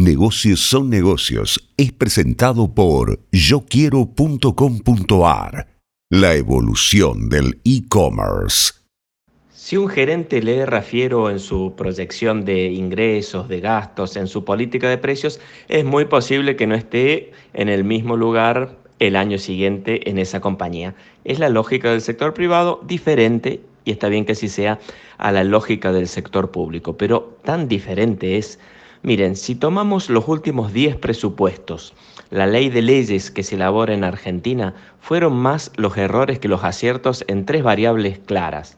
Negocios son negocios es presentado por yoquiero.com.ar. La evolución del e-commerce. Si un gerente lee Rafiero en su proyección de ingresos, de gastos, en su política de precios, es muy posible que no esté en el mismo lugar el año siguiente en esa compañía. Es la lógica del sector privado diferente, y está bien que así sea, a la lógica del sector público, pero tan diferente es Miren, si tomamos los últimos 10 presupuestos, la ley de leyes que se elabora en Argentina, fueron más los errores que los aciertos en tres variables claras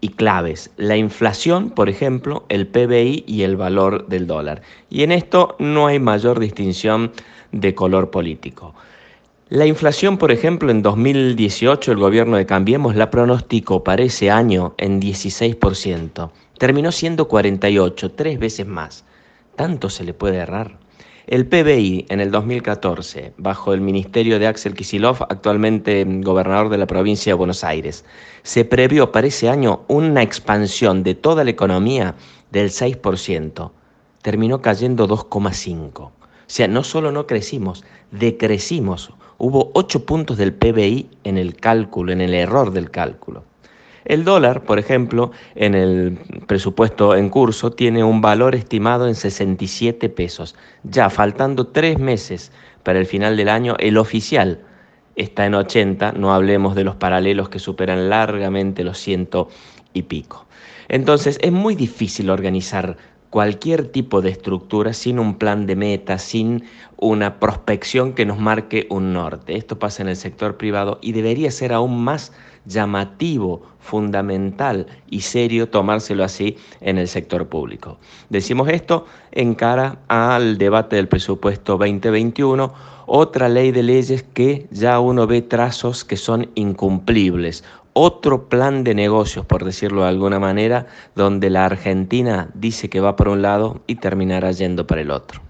y claves. La inflación, por ejemplo, el PBI y el valor del dólar. Y en esto no hay mayor distinción de color político. La inflación, por ejemplo, en 2018 el gobierno de Cambiemos la pronosticó para ese año en 16%. Terminó siendo 48, tres veces más. ¿Tanto se le puede errar? El PBI en el 2014, bajo el ministerio de Axel Kisilov, actualmente gobernador de la provincia de Buenos Aires, se previó para ese año una expansión de toda la economía del 6%. Terminó cayendo 2,5%. O sea, no solo no crecimos, decrecimos. Hubo 8 puntos del PBI en el cálculo, en el error del cálculo. El dólar, por ejemplo, en el presupuesto en curso tiene un valor estimado en 67 pesos. Ya faltando tres meses para el final del año, el oficial está en 80, no hablemos de los paralelos que superan largamente los ciento y pico. Entonces es muy difícil organizar cualquier tipo de estructura sin un plan de meta, sin una prospección que nos marque un norte. Esto pasa en el sector privado y debería ser aún más llamativo, fundamental y serio tomárselo así en el sector público. Decimos esto en cara al debate del presupuesto 2021, otra ley de leyes que ya uno ve trazos que son incumplibles, otro plan de negocios, por decirlo de alguna manera, donde la Argentina dice que va por un lado y terminará yendo para el otro.